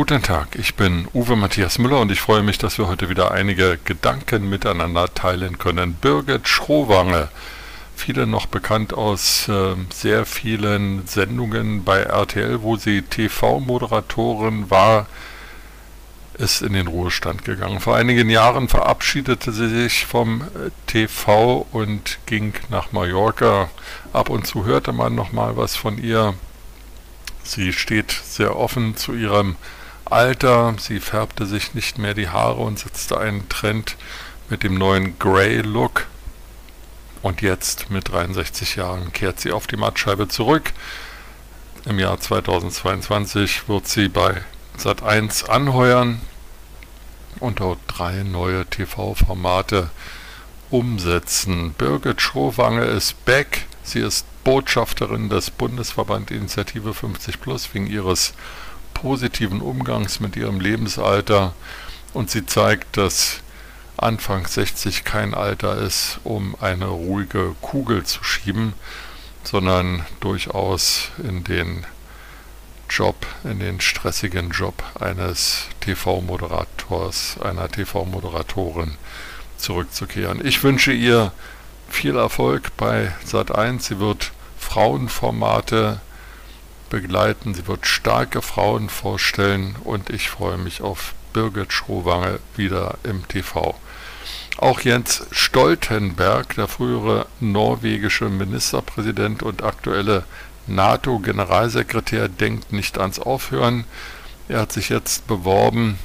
Guten Tag, ich bin Uwe Matthias Müller und ich freue mich, dass wir heute wieder einige Gedanken miteinander teilen können. Birgit Schrowange, viele noch bekannt aus äh, sehr vielen Sendungen bei RTL, wo sie TV-Moderatorin war, ist in den Ruhestand gegangen. Vor einigen Jahren verabschiedete sie sich vom äh, TV und ging nach Mallorca. Ab und zu hörte man noch mal was von ihr. Sie steht sehr offen zu ihrem Alter. Sie färbte sich nicht mehr die Haare und setzte einen Trend mit dem neuen Grey Look. Und jetzt mit 63 Jahren kehrt sie auf die Mattscheibe zurück. Im Jahr 2022 wird sie bei Sat1 anheuern und dort drei neue TV-Formate umsetzen. Birgit Schrowange ist back. Sie ist Botschafterin des Bundesverband Initiative 50 Plus wegen ihres positiven Umgangs mit ihrem Lebensalter und sie zeigt, dass Anfang 60 kein Alter ist, um eine ruhige Kugel zu schieben, sondern durchaus in den Job, in den stressigen Job eines TV-Moderators, einer TV-Moderatorin zurückzukehren. Ich wünsche ihr viel Erfolg bei Sat1. Sie wird Frauenformate begleiten. Sie wird starke Frauen vorstellen und ich freue mich auf Birgit Schrowange wieder im TV. Auch Jens Stoltenberg, der frühere norwegische Ministerpräsident und aktuelle NATO-Generalsekretär, denkt nicht ans Aufhören. Er hat sich jetzt beworben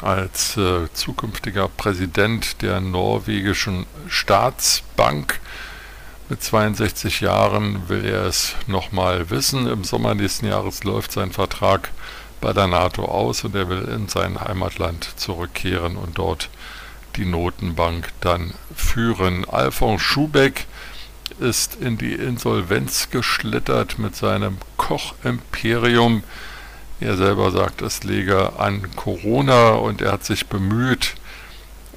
als äh, zukünftiger Präsident der norwegischen Staatsbank. Mit 62 Jahren will er es nochmal wissen. Im Sommer nächsten Jahres läuft sein Vertrag bei der NATO aus und er will in sein Heimatland zurückkehren und dort die Notenbank dann führen. Alfons Schubeck ist in die Insolvenz geschlittert mit seinem Kochimperium. Er selber sagt, es läge an Corona und er hat sich bemüht,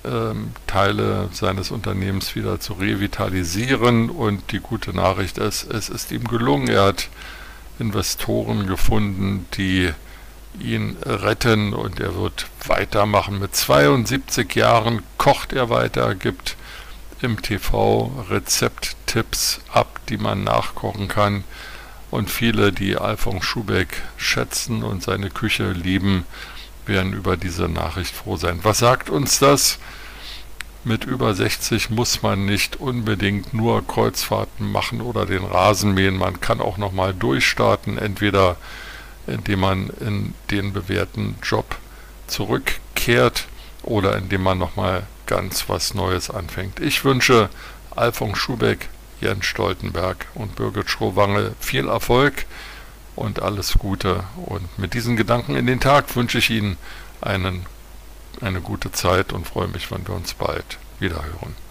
ähm, Teile seines Unternehmens wieder zu revitalisieren und die gute Nachricht ist, es ist ihm gelungen. Er hat Investoren gefunden, die ihn retten und er wird weitermachen. Mit 72 Jahren kocht er weiter, gibt im TV Rezepttipps ab, die man nachkochen kann. Und viele, die Alfons Schubeck schätzen und seine Küche lieben, werden über diese Nachricht froh sein. Was sagt uns das? Mit über 60 muss man nicht unbedingt nur Kreuzfahrten machen oder den Rasen mähen. Man kann auch nochmal durchstarten, entweder indem man in den bewährten Job zurückkehrt oder indem man nochmal ganz was Neues anfängt. Ich wünsche Alfons Schubeck, Jens Stoltenberg und Birgit Schrowange viel Erfolg und alles Gute. Und mit diesen Gedanken in den Tag wünsche ich Ihnen einen, eine gute Zeit und freue mich, wenn wir uns bald wiederhören.